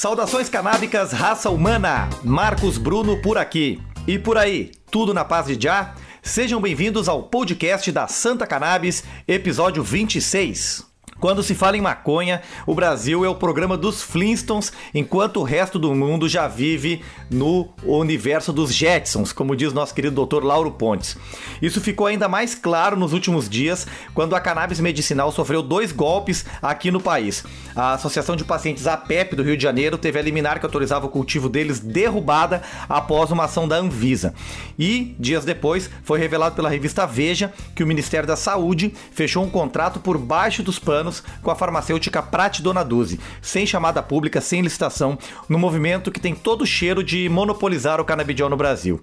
Saudações canábicas, raça humana! Marcos Bruno por aqui. E por aí, tudo na paz de já? Sejam bem-vindos ao podcast da Santa Cannabis, episódio 26. Quando se fala em maconha, o Brasil é o programa dos Flintstones, enquanto o resto do mundo já vive no universo dos Jetsons, como diz nosso querido Dr. Lauro Pontes. Isso ficou ainda mais claro nos últimos dias, quando a cannabis medicinal sofreu dois golpes aqui no país. A Associação de Pacientes APEP do Rio de Janeiro teve a liminar que autorizava o cultivo deles derrubada após uma ação da Anvisa. E, dias depois, foi revelado pela revista Veja que o Ministério da Saúde fechou um contrato por baixo dos panos anos com a farmacêutica Prate Dona Duzi, sem chamada pública, sem licitação, no movimento que tem todo o cheiro de monopolizar o canabidiol no Brasil.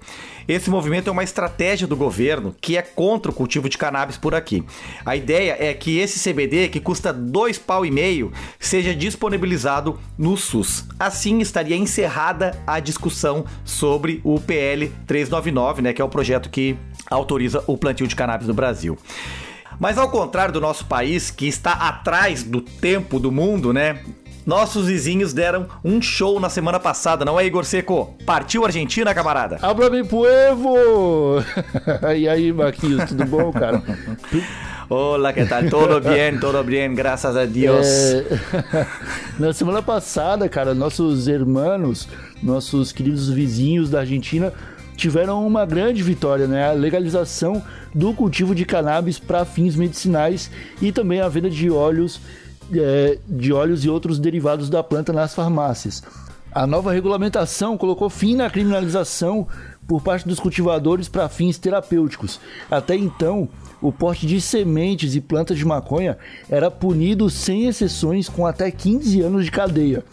Esse movimento é uma estratégia do governo que é contra o cultivo de cannabis por aqui. A ideia é que esse CBD, que custa dois pau e meio, seja disponibilizado no SUS. Assim estaria encerrada a discussão sobre o PL 399, né, que é o projeto que autoriza o plantio de cannabis no Brasil. Mas ao contrário do nosso país, que está atrás do tempo do mundo, né? Nossos vizinhos deram um show na semana passada, não é, Igor Seco? Partiu Argentina, camarada? Abra mi puevo! e aí, Marquinhos, tudo bom, cara? Olá, que tal? Todo bem, todo bem, graças a Deus. É... Na semana passada, cara, nossos irmãos, nossos queridos vizinhos da Argentina tiveram uma grande vitória, né? A legalização do cultivo de cannabis para fins medicinais e também a venda de óleos, é, de óleos e outros derivados da planta nas farmácias. A nova regulamentação colocou fim na criminalização por parte dos cultivadores para fins terapêuticos. Até então, o porte de sementes e plantas de maconha era punido sem exceções com até 15 anos de cadeia.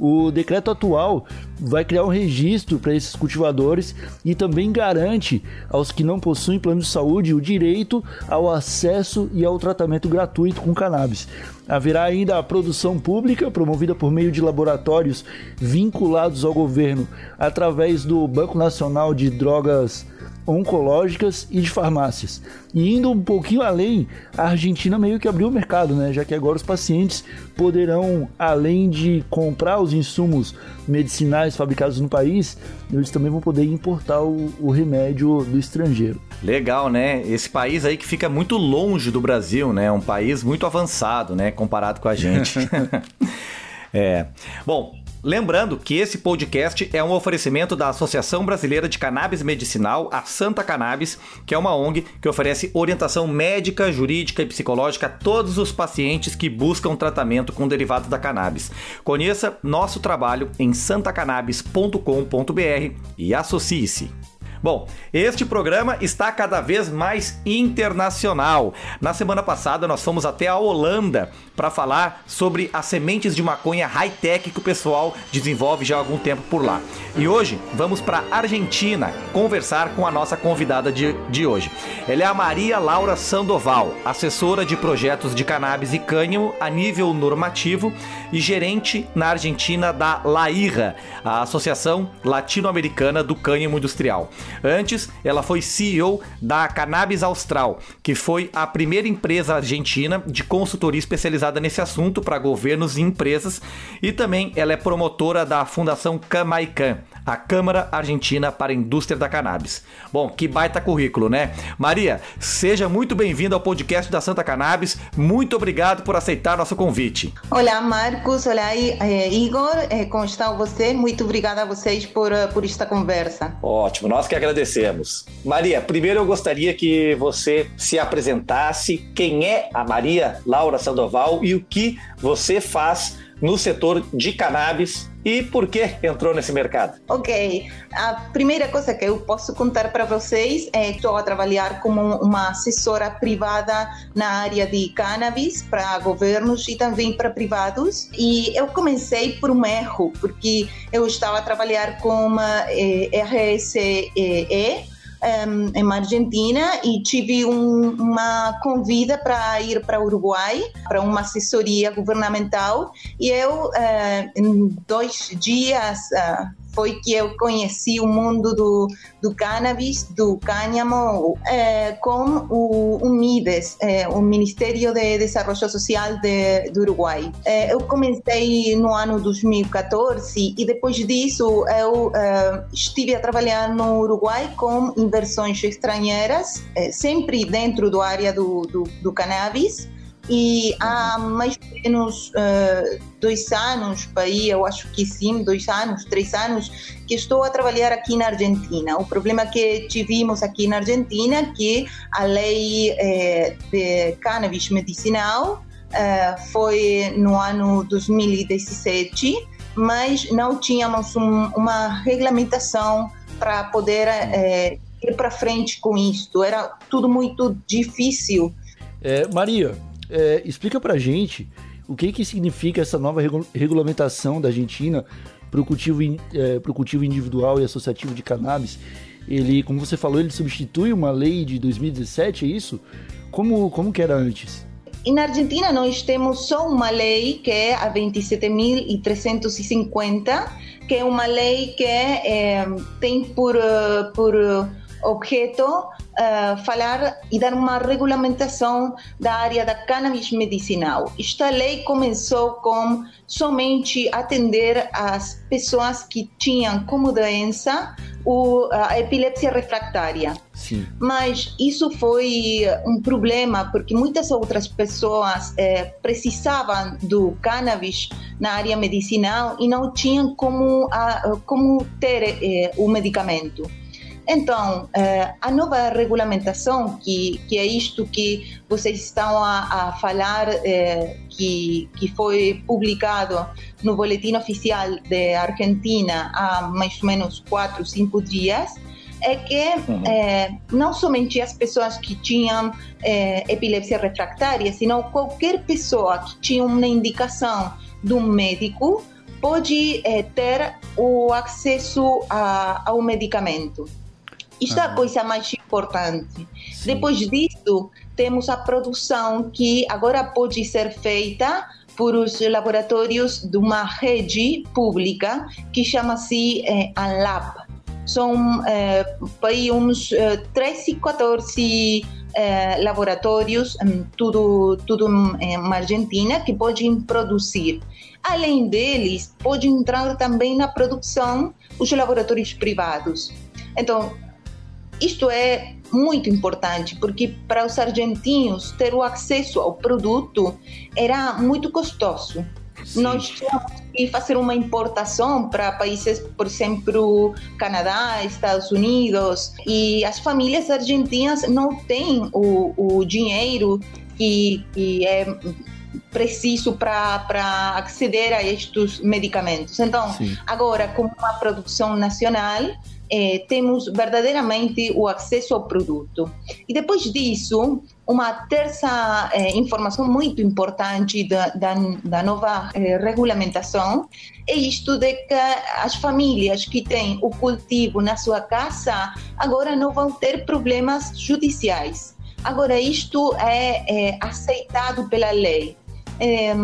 O decreto atual vai criar um registro para esses cultivadores e também garante aos que não possuem plano de saúde o direito ao acesso e ao tratamento gratuito com cannabis. Haverá ainda a produção pública promovida por meio de laboratórios vinculados ao governo através do Banco Nacional de Drogas oncológicas e de farmácias. E indo um pouquinho além, a Argentina meio que abriu o mercado, né? Já que agora os pacientes poderão, além de comprar os insumos medicinais fabricados no país, eles também vão poder importar o, o remédio do estrangeiro. Legal, né? Esse país aí que fica muito longe do Brasil, né? Um país muito avançado, né? Comparado com a gente. é. Bom, Lembrando que esse podcast é um oferecimento da Associação Brasileira de Cannabis Medicinal, a Santa Cannabis, que é uma ONG que oferece orientação médica, jurídica e psicológica a todos os pacientes que buscam tratamento com derivados da cannabis. Conheça nosso trabalho em santacannabis.com.br e associe-se. Bom, este programa está cada vez mais internacional. Na semana passada nós fomos até a Holanda para falar sobre as sementes de maconha high-tech que o pessoal desenvolve já há algum tempo por lá. E hoje vamos para a Argentina conversar com a nossa convidada de, de hoje. Ela é a Maria Laura Sandoval, assessora de projetos de cannabis e cânhamo a nível normativo e gerente na Argentina da LAIRA, a Associação Latino-Americana do Cânhamo Industrial. Antes, ela foi CEO da Cannabis Austral, que foi a primeira empresa argentina de consultoria especializada nesse assunto para governos e empresas, e também ela é promotora da Fundação Camaican, a Câmara Argentina para a Indústria da Cannabis. Bom, que baita currículo, né? Maria, seja muito bem-vinda ao podcast da Santa Cannabis. Muito obrigado por aceitar nosso convite. Olá, Marcos. Olá, eh, Igor. Eh, como está você? Muito obrigada a vocês por, eh, por esta conversa. Ótimo, nós que agradecemos. Maria, primeiro eu gostaria que você se apresentasse. Quem é a Maria Laura Sandoval e o que você faz no setor de cannabis e por que entrou nesse mercado? Ok, a primeira coisa que eu posso contar para vocês é que estou a trabalhar como uma assessora privada na área de cannabis para governos e também para privados. E eu comecei por um erro, porque eu estava a trabalhar com uma eh, RSE um, em Argentina e tive um, uma convida para ir para o Uruguai para uma assessoria governamental e eu uh, em dois dias uh, foi que eu conheci o mundo do, do cannabis, do cânhamo, é, com o, o MIDES, é, o Ministério de Desenvolvimento Social de, do Uruguai. É, eu comecei no ano 2014 e depois disso eu estive a trabalhar no Uruguai com inversões estrangeiras, sempre dentro da área do, do, do cannabis e há mais ou menos uh, dois anos, aí eu acho que sim, dois anos, três anos, que estou a trabalhar aqui na Argentina. O problema que tivemos aqui na Argentina é que a lei eh, de cannabis medicinal eh, foi no ano 2017, mas não tínhamos um, uma regulamentação para poder eh, ir para frente com isto. Era tudo muito difícil. É, Maria, é, explica pra gente o que, que significa essa nova regu regulamentação da Argentina para o cultivo, é, cultivo individual e associativo de cannabis. Ele, como você falou, ele substitui uma lei de 2017, é isso? Como, como que era antes? Na Argentina nós temos só uma lei que é a 27.350, que é uma lei que é, tem por, por objeto uh, falar e dar uma regulamentação da área da cannabis medicinal. Esta lei começou com somente atender as pessoas que tinham como doença o, a epilepsia refractária. Sim. Mas isso foi um problema porque muitas outras pessoas eh, precisavam do cannabis na área medicinal e não tinham como, a, como ter eh, o medicamento. Então, eh, a nova regulamentação, que, que é isto que vocês estão a, a falar, eh, que, que foi publicado no Boletim Oficial da Argentina há mais ou menos quatro, cinco dias, é que uhum. é, não somente as pessoas que tinham é, epilepsia refractária, sino qualquer pessoa que tinha uma indicação de um médico pode é, ter o acesso a, ao medicamento. Isto uhum. é a coisa mais importante. Sim. Depois disso, temos a produção que agora pode ser feita por os laboratórios de uma rede pública que chama-se eh, ANLAB. São eh, uns eh, 13, 14 eh, laboratórios, tudo, tudo na Argentina, que podem produzir. Além deles, pode entrar também na produção os laboratórios privados. Então, isto é muito importante porque para os argentinos ter o acesso ao produto era muito custoso. Sim. Nós tínhamos que fazer uma importação para países, por exemplo, Canadá, Estados Unidos, e as famílias argentinas não têm o, o dinheiro que, que é preciso para acceder a estes medicamentos. Então, Sim. agora, com uma produção nacional, eh, temos verdadeiramente o acesso ao produto. E depois disso, uma terça eh, informação muito importante da, da, da nova eh, regulamentação é isto de que as famílias que têm o cultivo na sua casa agora não vão ter problemas judiciais. Agora, isto é, é aceitado pela lei. É,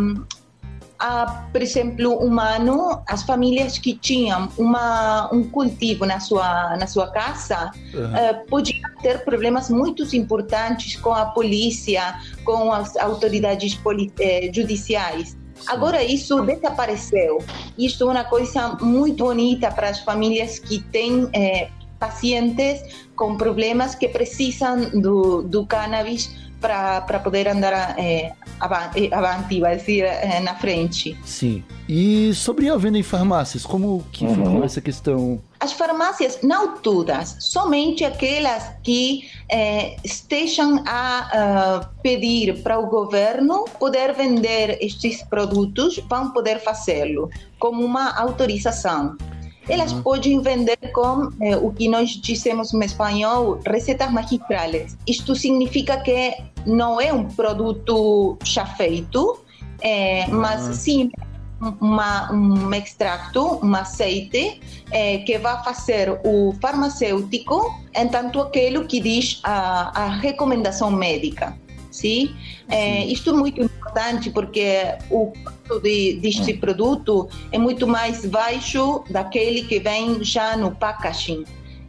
a, por exemplo, um ano, as famílias que tinham uma, um cultivo na sua, na sua casa uhum. uh, podiam ter problemas muito importantes com a polícia, com as autoridades eh, judiciais. Agora isso desapareceu. Isto é uma coisa muito bonita para as famílias que têm eh, pacientes com problemas que precisam do, do cannabis para poder andar é, avante, vai dizer, é, na frente. Sim. E sobre a venda em farmácias, como que uhum. ficou essa questão? As farmácias, não todas, somente aquelas que é, estejam a uh, pedir para o governo poder vender estes produtos, vão poder fazê-lo, como uma autorização elas uhum. podem vender com eh, o que nós dizemos em espanhol, receitas magistrales. Isto significa que não é um produto já feito, eh, mas uhum. sim uma, um extrato, um aceite, eh, que vai fazer o farmacêutico, enquanto aquele que diz a, a recomendação médica. Sim? É, isto é muito importante porque o custo de, deste hum. produto é muito mais baixo daquele que vem já no packaging.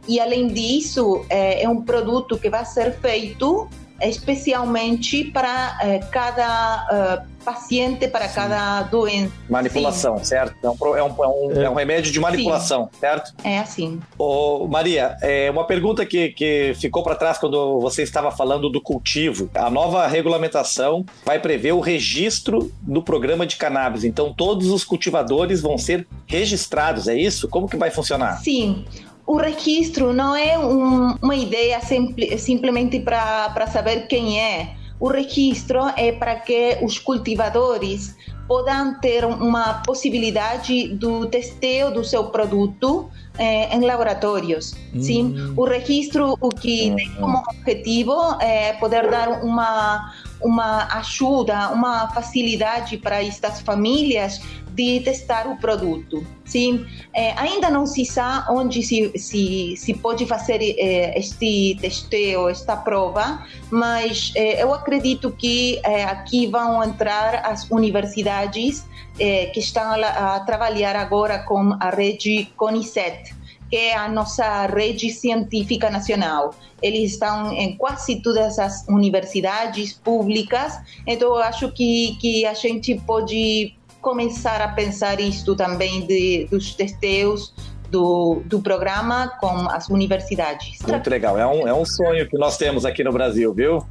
E além disso, é, é um produto que vai ser feito especialmente para eh, cada uh, paciente, para Sim. cada doença. Manipulação, Sim. certo? É um, é, um, é, um, é. um, remédio de manipulação, Sim. certo? É assim. Ô, Maria, é uma pergunta que, que ficou para trás quando você estava falando do cultivo. A nova regulamentação vai prever o registro do programa de cannabis. Então, todos os cultivadores vão ser registrados, é isso? Como que vai funcionar? Sim o registro não é um, uma ideia simple, simplesmente para saber quem é. O registro é para que os cultivadores possam ter uma possibilidade do testeo do seu produto eh, em laboratórios. Hum. Sim, o registro o que tem como objetivo é poder dar uma uma ajuda, uma facilidade para estas famílias de testar o produto. Sim, é, ainda não se sabe onde se, se, se pode fazer é, este testeo, esta prova, mas é, eu acredito que é, aqui vão entrar as universidades é, que estão a, a trabalhar agora com a rede CONICET, que é a nossa rede científica nacional. Eles estão em quase todas as universidades públicas, então eu acho que, que a gente pode começar a pensar isto também de, dos testeus do, do programa com as universidades. Muito legal, é um, é um sonho que nós temos aqui no Brasil, viu?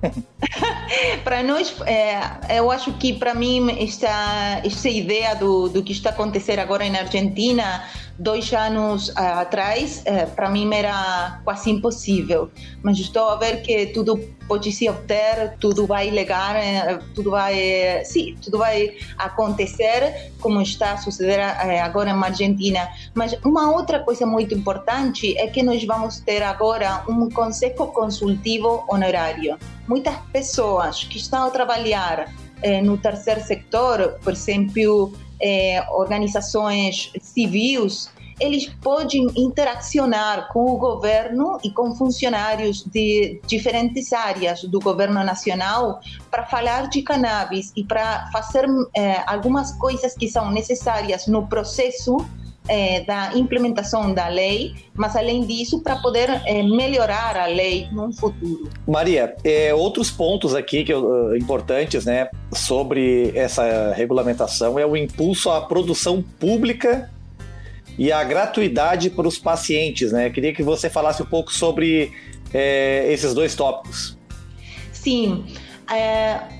para nós, é, eu acho que para mim esta, esta ideia do, do que está acontecendo agora na Argentina dois anos atrás, eh, para mim era quase impossível. Mas estou a ver que tudo pode se obter, tudo vai legar, eh, tudo vai, sim, tudo vai acontecer como está a suceder eh, agora na Argentina. Mas uma outra coisa muito importante é que nós vamos ter agora um conselho consultivo honorário. Muitas pessoas que estão a trabalhar no terceiro setor, por exemplo, é, organizações civis, eles podem interacionar com o governo e com funcionários de diferentes áreas do governo nacional para falar de cannabis e para fazer é, algumas coisas que são necessárias no processo é, da implementação da lei, mas além disso, para poder é, melhorar a lei no futuro. Maria, é, outros pontos aqui que, importantes né, sobre essa regulamentação é o impulso à produção pública e a gratuidade para os pacientes. Né? queria que você falasse um pouco sobre esses dois tópicos. Sim.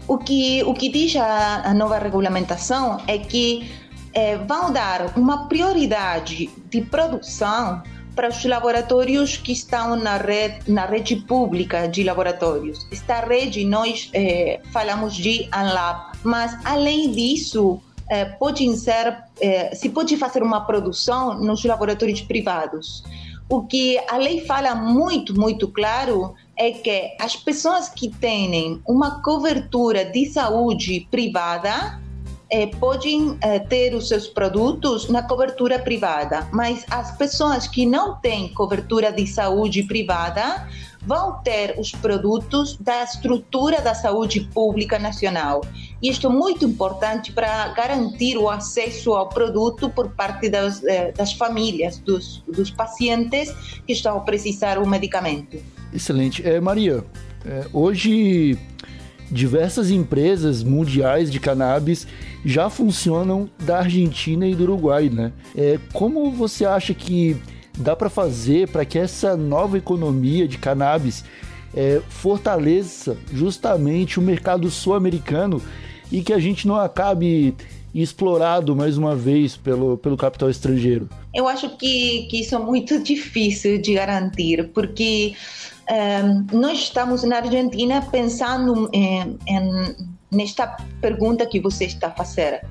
O, que, o que diz a, a nova regulamentação é que é, vão dar uma prioridade de produção para os laboratórios que estão na rede, na rede pública de laboratórios. Esta rede nós é, falamos de ANLAB, mas além disso, é, ser, é, se pode fazer uma produção nos laboratórios privados. O que a lei fala muito, muito claro é que as pessoas que têm uma cobertura de saúde privada é, podem é, ter os seus produtos na cobertura privada, mas as pessoas que não têm cobertura de saúde privada vão ter os produtos da estrutura da saúde pública nacional. E isto é muito importante para garantir o acesso ao produto por parte das, é, das famílias, dos, dos pacientes que estão a precisar do medicamento. Excelente. É, Maria, hoje diversas empresas mundiais de cannabis já funcionam da Argentina e do Uruguai, né? É, como você acha que dá para fazer para que essa nova economia de cannabis é, fortaleça justamente o mercado sul-americano e que a gente não acabe explorado mais uma vez pelo, pelo capital estrangeiro? Eu acho que, que isso é muito difícil de garantir, porque um, nós estamos na Argentina pensando em, em, nesta pergunta que você está fazer.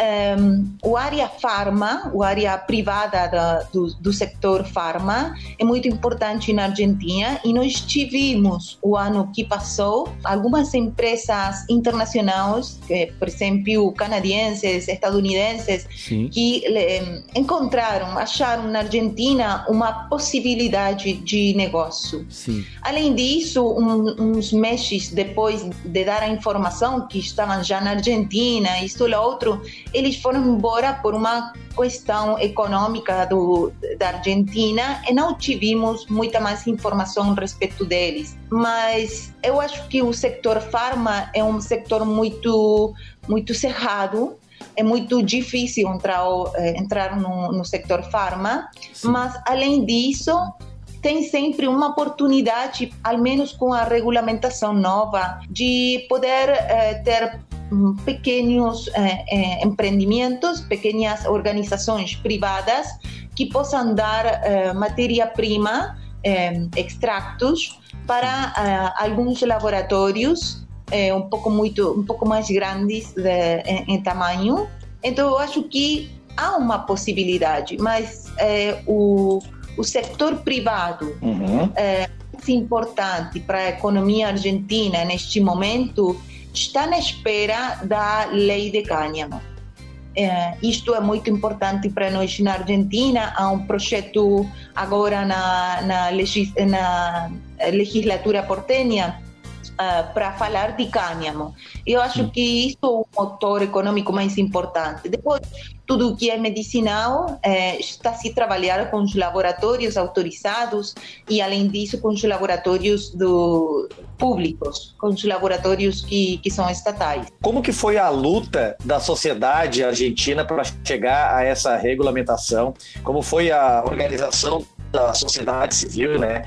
Um, o área farma, o área privada da, do, do sector farma é muito importante na Argentina e nós tivemos o ano que passou algumas empresas internacionais, por exemplo, canadienses, estadunidenses, Sim. que um, encontraram, acharam na Argentina uma possibilidade de negócio. Sim. Além disso, um, uns meses depois de dar a informação que estavam já na Argentina, isto e outro, eles foram embora por uma questão econômica do, da Argentina e não tivemos muita mais informação a respeito deles. Mas eu acho que o setor farma é um setor muito, muito cerrado, é muito difícil entrar, eh, entrar no, no sector farma, Sim. mas além disso, tem sempre uma oportunidade, ao menos com a regulamentação nova, de poder eh, ter pequenos eh, eh, empreendimentos, pequenas organizações privadas que possam dar eh, matéria-prima, eh, extractos, para eh, alguns laboratórios eh, um pouco muito, um pouco mais grandes de, em, em, tamanho. Então, eu acho que há uma possibilidade, mas o, o setor privado uhum. é importante para a economia argentina neste momento está na espera da lei de cânhamo. É, isto é muito importante para nós na Argentina. Há um projeto agora na, na, legis, na legislatura portenha uh, para falar de cânhamo. Eu acho que isso é o motor econômico mais importante. Depois, tudo que é medicinal é, está se trabalhar com os laboratórios autorizados e, além disso, com os laboratórios do, públicos, com os laboratórios que, que são estatais. Como que foi a luta da sociedade argentina para chegar a essa regulamentação? Como foi a organização da sociedade civil, né?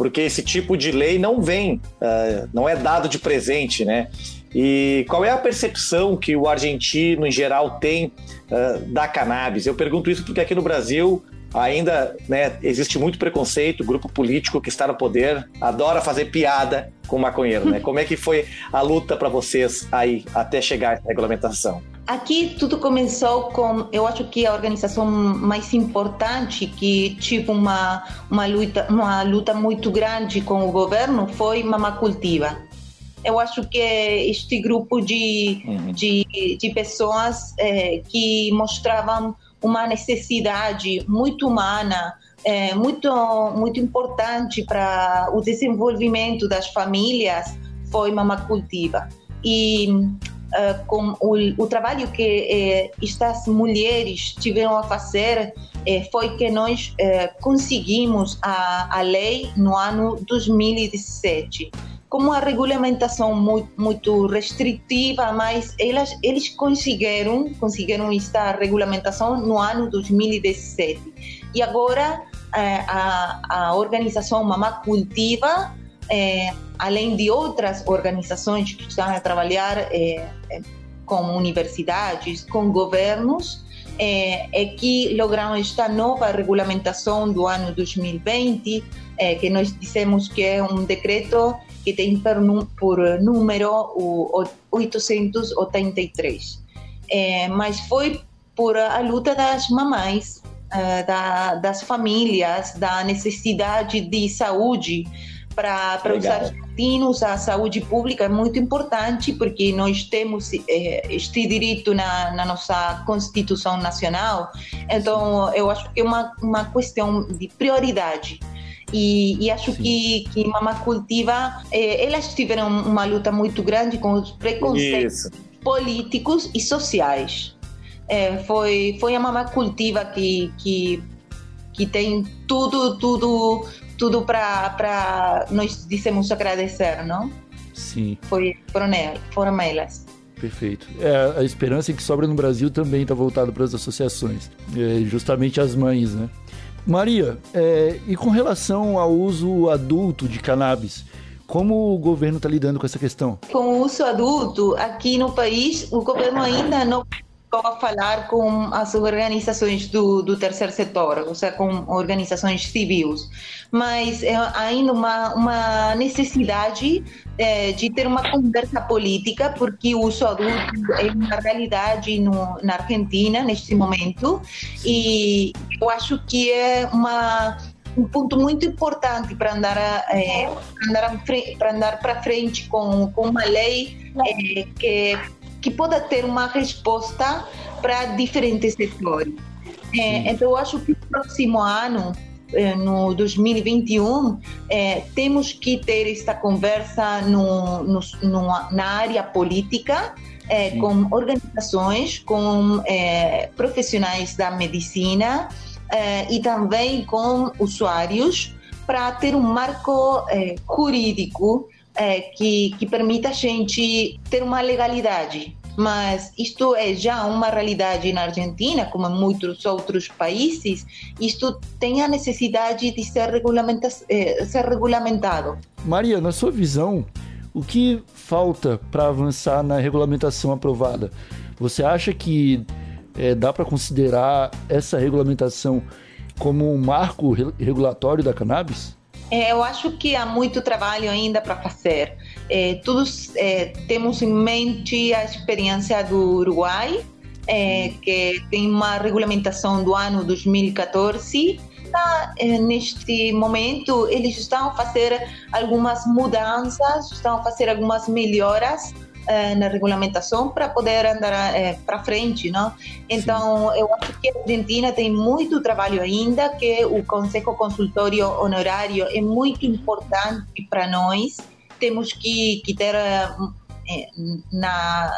Porque esse tipo de lei não vem, uh, não é dado de presente, né? E qual é a percepção que o argentino em geral tem uh, da cannabis? Eu pergunto isso porque aqui no Brasil ainda né, existe muito preconceito, o grupo político que está no poder adora fazer piada com o maconheiro, né? Como é que foi a luta para vocês aí até chegar a essa regulamentação? Aqui tudo começou com, eu acho que a organização mais importante que tive uma uma luta uma luta muito grande com o governo foi Mama Cultiva. Eu acho que este grupo de uhum. de, de pessoas é, que mostravam uma necessidade muito humana, é, muito muito importante para o desenvolvimento das famílias foi Mama Cultiva. E uh, com o, o, trabalho que uh, estas mulheres tiveram a fazer uh, foi que nós conseguimos a, a lei no ano 2017 com uma regulamentação muito, muito restritiva, mas elas, eles conseguiram, conseguiram esta regulamentação no ano 2017. E agora a, a organização Mamá Cultiva é, além de outras organizações que estão a trabalhar é, é, com universidades, com governos, é, é, que lograram esta nova regulamentação do ano 2020, é, que nós dizemos que é um decreto que tem por, número o 883. É, mas foi por a luta das mamães, da, das famílias, da necessidade de saúde, para os argentinos a saúde pública é muito importante porque nós temos eh, este direito na, na, nossa Constituição Nacional. Então, eu acho que é uma, uma questão de prioridade. E, e acho que, que Mama Cultiva, eh, elas tiveram uma luta muito grande com os preconceitos Isso. políticos e sociais. É, foi, foi a Mama Cultiva que, que, que tem tudo, tudo tudo para nós dissemos agradecer, não? Sim. Foi, foram, elas, foram elas. Perfeito. É, a esperança que sobra no Brasil também está voltada para as associações, é, justamente as mães, né? Maria, é, e com relação ao uso adulto de cannabis, como o governo está lidando com essa questão? Com o uso adulto, aqui no país, o governo ainda não estou a falar com as organizações do, do terceiro setor, ou seja, com organizações civis, mas é ainda uma, uma necessidade é, de ter uma conversa política, porque o uso adulto é uma realidade no, na Argentina neste momento, e eu acho que é uma um ponto muito importante para andar é, para andar para frente com, com uma lei é, que que possa ter uma resposta para diferentes setores. É, então, eu acho que no próximo ano, é, no 2021, é, temos que ter esta conversa no, no, no, na área política, é, com organizações, com é, profissionais da medicina é, e também com usuários, para ter um marco jurídico é, que, que permita a gente ter uma legalidade. Mas isto é já uma realidade na Argentina, como em muitos outros países. Isto tem a necessidade de ser, regulamenta é, ser regulamentado. Maria, na sua visão, o que falta para avançar na regulamentação aprovada? Você acha que é, dá para considerar essa regulamentação como um marco regulatório da cannabis? É, eu acho que há muito trabalho ainda para fazer. É, todos é, temos em mente a experiência do Uruguai, é, que tem uma regulamentação do ano 2014. Tá, é, neste momento, eles estão a fazer algumas mudanças, estão a fazer algumas melhoras eh, na regulamentação para poder andar eh, para frente, não? Então, Sim. eu acho que a Argentina tem muito trabalho ainda, que o Conselho Consultório Honorário é muito importante para nós. Temos que, que ter eh, na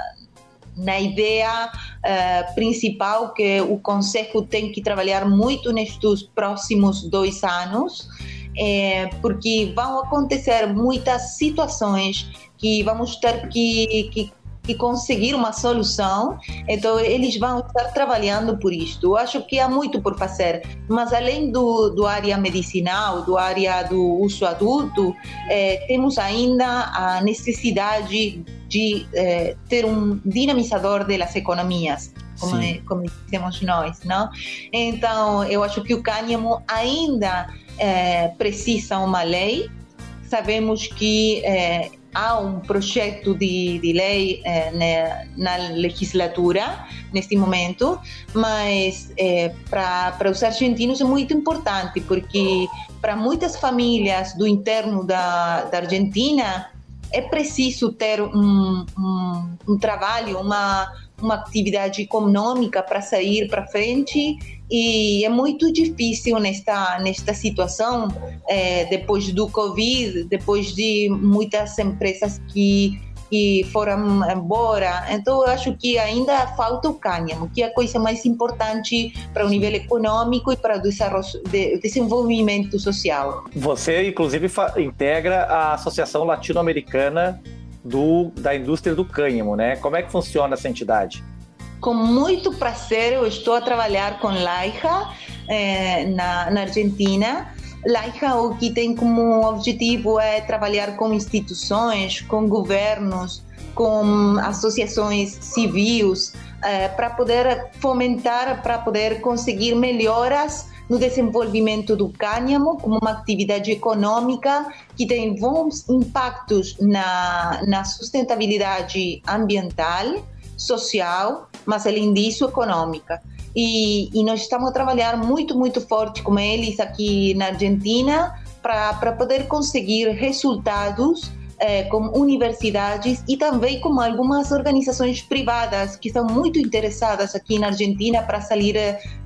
na ideia uh, principal que o Conselho tem que trabalhar muito nestes próximos dois anos, é, porque vão acontecer muitas situações que vamos ter que, que, conseguir uma solução. Então, eles vão estar trabalhando por isto. Eu acho que há muito por fazer, mas além do, do área medicinal, do área do uso adulto, eh, temos ainda a necessidade de eh, ter um dinamizador das economias. Como, como dizemos nós, não? Então, eu acho que o cânhamo ainda eh, precisa uma lei. Sabemos que há um projeto de, de lei eh, na, na, legislatura neste momento, mas eh, para os argentinos é muito importante, porque para muitas famílias do interno da, da Argentina é preciso ter um, um, um trabalho, uma, uma atividade econômica para sair para frente e é muito difícil nesta nesta situação é, depois do covid depois de muitas empresas que que foram embora. Então, eu acho que ainda falta o cânhamo, que é a coisa mais importante para o nível econômico e para o desenvolvimento social. Você, inclusive, integra a Associação Latino-Americana do, da indústria do cânhamo, né? Como é que funciona essa entidade? Com muito prazer, eu estou a trabalhar com Laija eh, na, na Argentina. Laija o que tem como objetivo é trabalhar com instituições, com governos, com associações civis, eh, para poder fomentar, para poder conseguir melhoras no desenvolvimento do cânhamo como uma atividade econômica que tem bons impactos na, na sustentabilidade ambiental, social, mas além disso econômica. E, e nós estamos a trabalhar muito, muito forte com eles aqui na Argentina para poder conseguir resultados com universidades e também com algumas organizações privadas que são muito interessadas aqui na Argentina para sair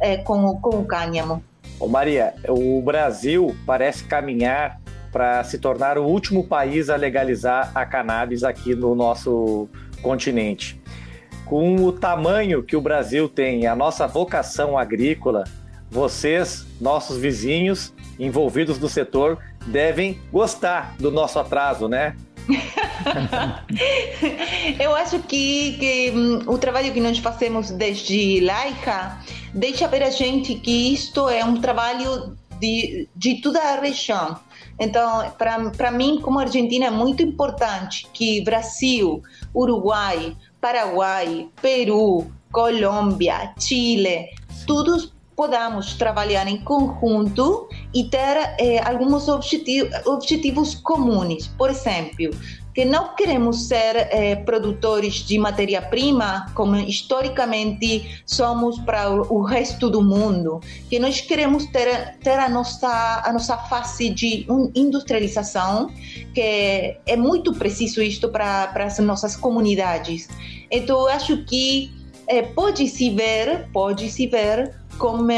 eh, com, com o cânhamo. Ô Maria, o Brasil parece caminhar para se tornar o último país a legalizar a cannabis aqui no nosso continente. Com o tamanho que o Brasil tem, a nossa vocação agrícola, vocês, nossos vizinhos envolvidos no setor, devem gostar do nosso atraso, né? Eu acho que, que um, o trabalho que nós fazemos desde Laica deixa ver a gente que isto é um trabalho de, de toda a região. Então, para mim, como Argentina, é muito importante que Brasil, Uruguai, Paraguai, Peru, Colômbia, Chile, todos podamos trabalhar em conjunto e ter eh, alguns objetivos, objetivos comuns. Por exemplo, que não queremos ser eh, produtores de matéria-prima, como historicamente somos para o resto do mundo, que nós queremos ter, ter a, nossa, a nossa fase de industrialização, que é muito preciso isto para, as nossas comunidades. Então, acho que é, pode se ver, pode se ver como,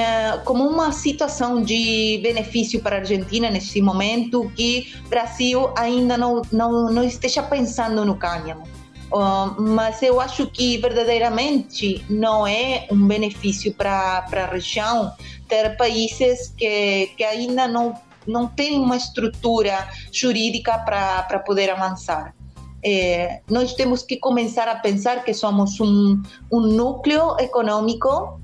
como uma situação de benefício para a Argentina neste momento que o Brasil ainda não, não, não esteja pensando no cânhamo. Uh, mas eu acho que verdadeiramente não é um benefício para a região ter países que, que ainda não, não têm uma estrutura jurídica para poder avançar. É, nós temos que começar a pensar que somos um, um núcleo econômico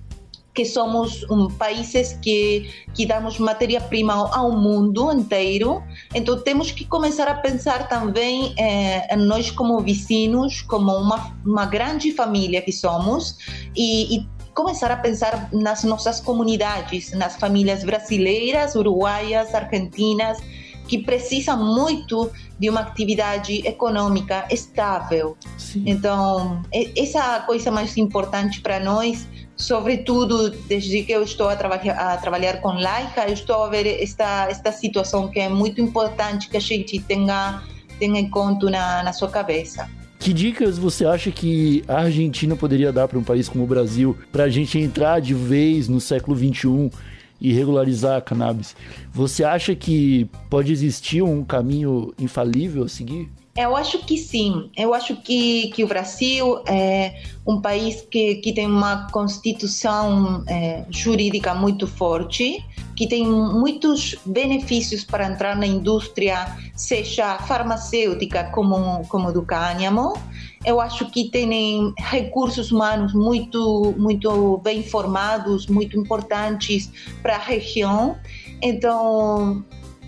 que somos um, países que, que damos matéria-prima ao mundo inteiro. Então, temos que começar a pensar também eh, em nós como vizinhos, como uma, uma grande família que somos, e, e começar a pensar nas nossas comunidades, nas famílias brasileiras, uruguaias, argentinas, que precisam muito de uma atividade econômica estável. Sim. Então, essa é a coisa mais importante para nós sobretudo desde que eu estou a, a, trabalhar com Laika, eu estou a ver esta, esta situação que é muito importante que a gente tenha, tenha em conta na, na sua cabeça. Que dicas você acha que a Argentina poderia dar para um país como o Brasil para a gente entrar de vez no século XXI e regularizar a cannabis? Você acha que pode existir um caminho infalível a seguir? Eu acho que sim. Eu acho que, que o Brasil é um país que, que tem uma constituição é, jurídica muito forte, que tem muitos benefícios para entrar na indústria, seja farmacêutica como, como do cânhamo. Eu acho que tem recursos humanos muito, muito bem formados, muito importantes para a região. Então,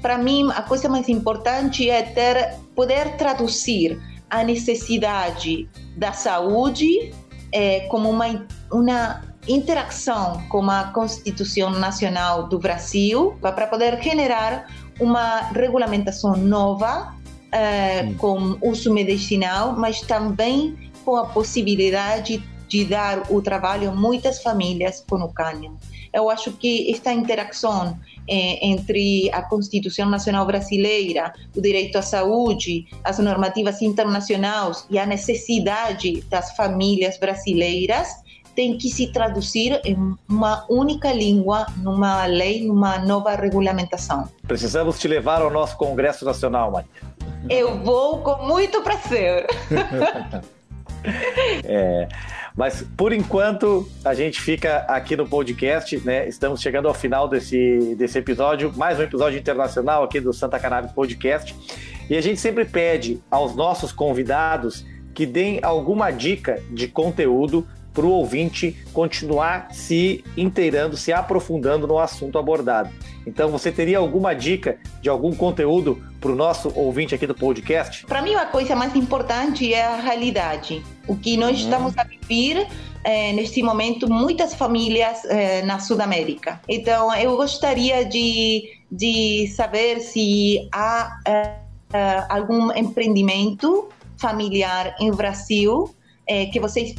para mim, a coisa mais importante é ter, poder traduzir a necessidade da saúde é, como uma, uma interação com a Constituição Nacional do Brasil para poder generar uma regulamentação nova é, com uso medicinal, mas também com a possibilidade de dar o trabalho a muitas famílias com o cânhamo. Eu acho que esta interação eh, entre a Constituição Nacional Brasileira, o direito à saúde, as normativas internacionais e a necessidade das famílias brasileiras tem que se traduzir em uma única língua, numa lei, numa nova regulamentação. Precisamos te levar ao nosso Congresso Nacional, Maria. Eu vou com muito prazer. é, mas por enquanto a gente fica aqui no podcast, né? Estamos chegando ao final desse, desse episódio, mais um episódio internacional aqui do Santa Cannabis Podcast. E a gente sempre pede aos nossos convidados que deem alguma dica de conteúdo para o ouvinte continuar se inteirando, se aprofundando no assunto abordado. Então, você teria alguma dica de algum conteúdo para o nosso ouvinte aqui do podcast? Para mim, a coisa mais importante é a realidade. O que nós uhum. estamos a viver é, neste momento, muitas famílias é, na Sudamérica. Então, eu gostaria de, de saber se há é, algum empreendimento familiar em Brasil que vocês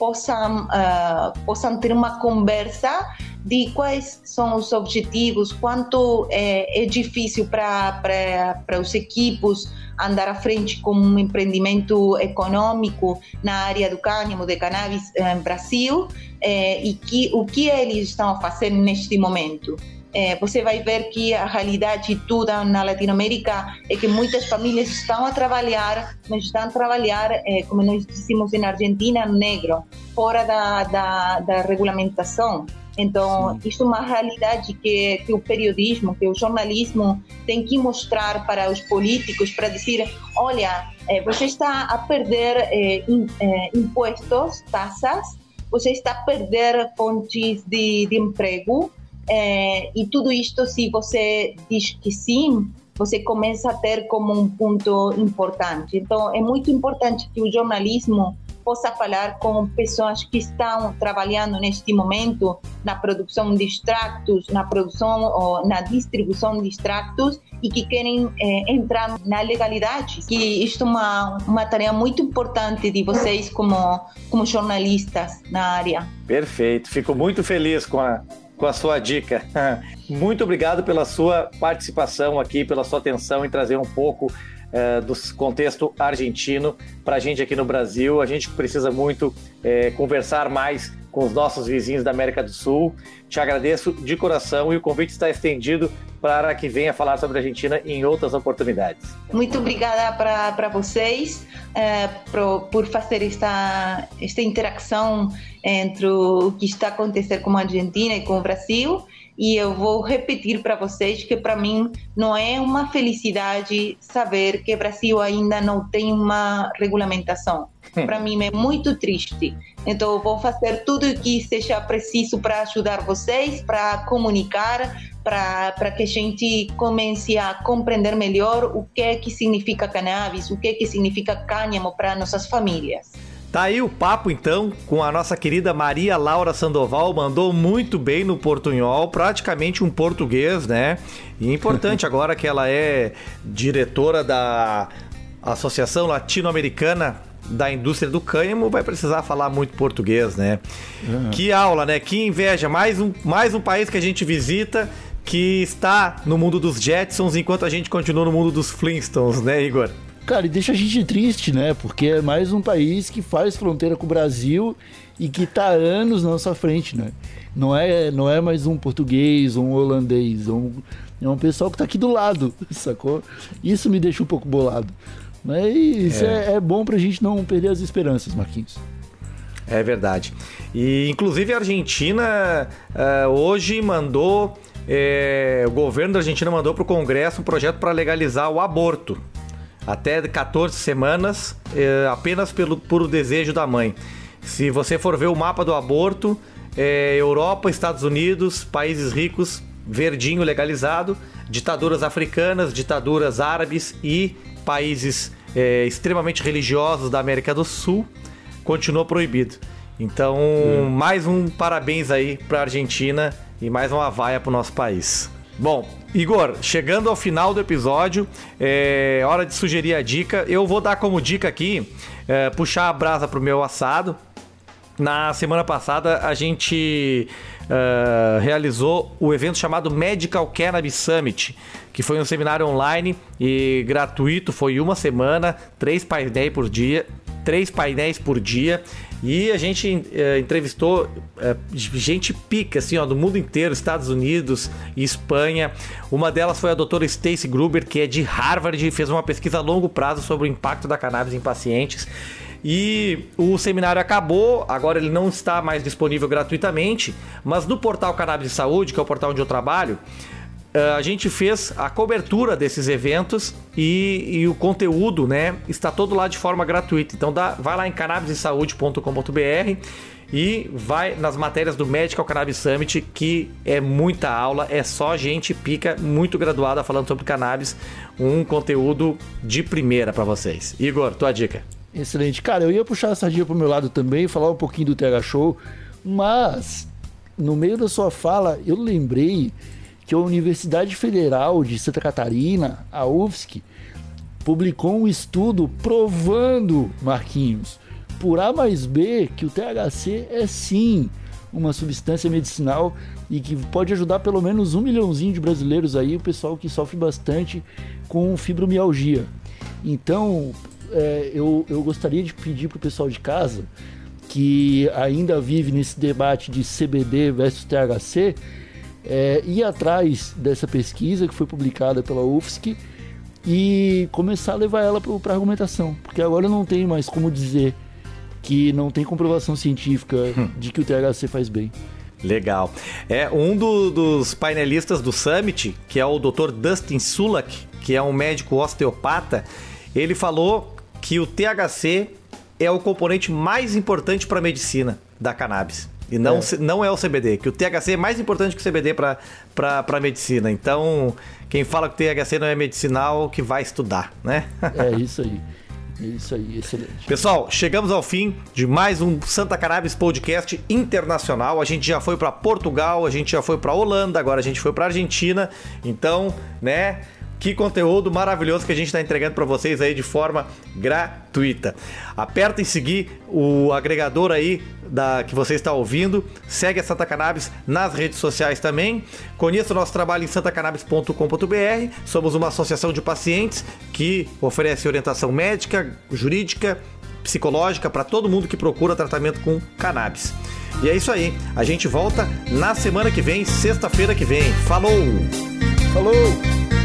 possam, uh, possam ter uma conversa de quais são os objetivos, quanto é, é difícil para os equipos andar à frente com um empreendimento econômico na área do cânhamo, de cannabis eh, Brasil, é, e que, o que eles estão a fazer neste momento é, você vai ver que a realidade toda na Latinoamérica é que muitas famílias estão a trabalhar, mas estão a trabalhar, é, como nós dissemos na Argentina, negro, fora da, da, da regulamentação. Então, Sim. isso é uma realidade que, que o periodismo, que o jornalismo tem que mostrar para os políticos, para dizer, olha, é, você está a perder in, impostos, taxas, você está a perder fontes de, de emprego, é, e tudo isto, se você diz que sim, você começa a ter como um ponto importante. Então, é muito importante que o jornalismo possa falar com pessoas que estão trabalhando neste momento na produção de extractos, na produção ou na distribuição de extractos e que querem é, entrar na legalidade. Que isto é uma, uma tarefa muito importante de vocês como, como jornalistas na área. Perfeito, fico muito feliz com a, com a sua dica. Muito obrigado pela sua participação aqui, pela sua atenção em trazer um pouco é, do contexto argentino para a gente aqui no Brasil. A gente precisa muito é, conversar mais com os nossos vizinhos da América do Sul. Te agradeço de coração e o convite está estendido para que venha falar sobre a Argentina em outras oportunidades. Muito obrigada para vocês é, por, por fazer esta, esta interação entre o que está acontecendo com a Argentina e com o Brasil. E eu vou repetir para vocês que para mim não é uma felicidade saber que o Brasil ainda não tem uma regulamentação. Para mim é muito triste. Então vou fazer tudo o que seja preciso para ajudar vocês, para comunicar, para que a gente comece a compreender melhor o que é que significa cannabis, o que é que significa cânhamo para nossas famílias. Tá aí o papo então com a nossa querida Maria Laura Sandoval, mandou muito bem no portunhol, praticamente um português, né? E é importante agora que ela é diretora da Associação Latino-Americana da indústria do cânhamo, vai precisar falar muito português, né? Uhum. Que aula, né? Que inveja, mais um, mais um país que a gente visita que está no mundo dos Jetsons enquanto a gente continua no mundo dos Flintstones, né, Igor? Cara, e deixa a gente triste, né? Porque é mais um país que faz fronteira com o Brasil e que tá anos na nossa frente, né? Não é, não é mais um português, um holandês, um, é um pessoal que tá aqui do lado, sacou? Isso me deixa um pouco bolado. Mas é, é, é bom pra gente não perder as esperanças, Marquinhos. É verdade. E inclusive a Argentina uh, hoje mandou. É, o governo da Argentina mandou para o Congresso um projeto para legalizar o aborto até 14 semanas, é, apenas pelo puro desejo da mãe. Se você for ver o mapa do aborto, Europa, Estados Unidos, países ricos, verdinho legalizado, ditaduras africanas, ditaduras árabes e países é, extremamente religiosos da América do Sul, continua proibido. Então, hum. mais um parabéns aí para a Argentina e mais uma vaia para o nosso país. Bom, Igor, chegando ao final do episódio, é hora de sugerir a dica. Eu vou dar como dica aqui é, puxar a brasa pro meu assado. Na semana passada a gente uh, realizou o evento chamado Medical Cannabis Summit, que foi um seminário online e gratuito, foi uma semana, três painéis por dia, três painéis por dia e a gente é, entrevistou é, gente pica, assim, ó, do mundo inteiro, Estados Unidos e Espanha. Uma delas foi a doutora Stacy Gruber, que é de Harvard e fez uma pesquisa a longo prazo sobre o impacto da cannabis em pacientes. E o seminário acabou, agora ele não está mais disponível gratuitamente, mas no portal Cannabis de Saúde, que é o portal onde eu trabalho, eh, a gente fez a cobertura desses eventos e, e, o conteúdo, né, está todo lá de forma gratuita. Então dá, vai lá em cannabisesaude.com.br e vai nas matérias do Medical Cannabis Summit, que é muita aula, é só gente pica muito graduada falando sobre cannabis, um conteúdo de primeira para vocês. Igor, tua dica. Excelente. Cara, eu ia puxar essa dica pro meu lado também, falar um pouquinho do TH Show, mas no meio da sua fala eu lembrei que a Universidade Federal de Santa Catarina, a UFSC, publicou um estudo provando, Marquinhos, por A mais B, que o THC é sim uma substância medicinal e que pode ajudar pelo menos um milhãozinho de brasileiros aí, o pessoal que sofre bastante com fibromialgia. Então, é, eu, eu gostaria de pedir para o pessoal de casa que ainda vive nesse debate de CBD versus THC é, ir atrás dessa pesquisa que foi publicada pela UFSC e começar a levar ela para argumentação, porque agora não tem mais como dizer que não tem comprovação científica hum. de que o THC faz bem. Legal. É um do, dos painelistas do Summit, que é o Dr. Dustin Sulak, que é um médico osteopata, ele falou que o THC é o componente mais importante para a medicina da cannabis. E não é. não é o CBD, que o THC é mais importante que o CBD para a medicina. Então, quem fala que o THC não é medicinal, que vai estudar, né? é isso aí. Isso aí, excelente. Pessoal, chegamos ao fim de mais um Santa Cannabis Podcast internacional. A gente já foi para Portugal, a gente já foi para Holanda, agora a gente foi para Argentina. Então, né? Que conteúdo maravilhoso que a gente está entregando para vocês aí de forma gratuita. Aperta em seguir o agregador aí da que você está ouvindo. Segue a Santa Cannabis nas redes sociais também. Conheça o nosso trabalho em santacannabis.com.br. Somos uma associação de pacientes que oferece orientação médica, jurídica, psicológica para todo mundo que procura tratamento com cannabis. E é isso aí. A gente volta na semana que vem, sexta-feira que vem. Falou! Falou!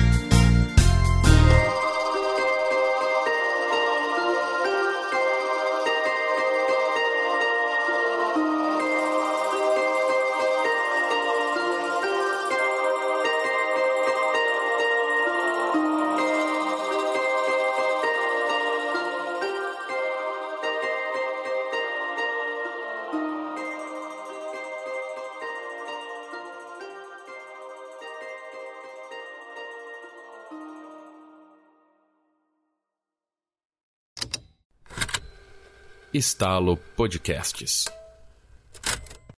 Estalo Podcasts.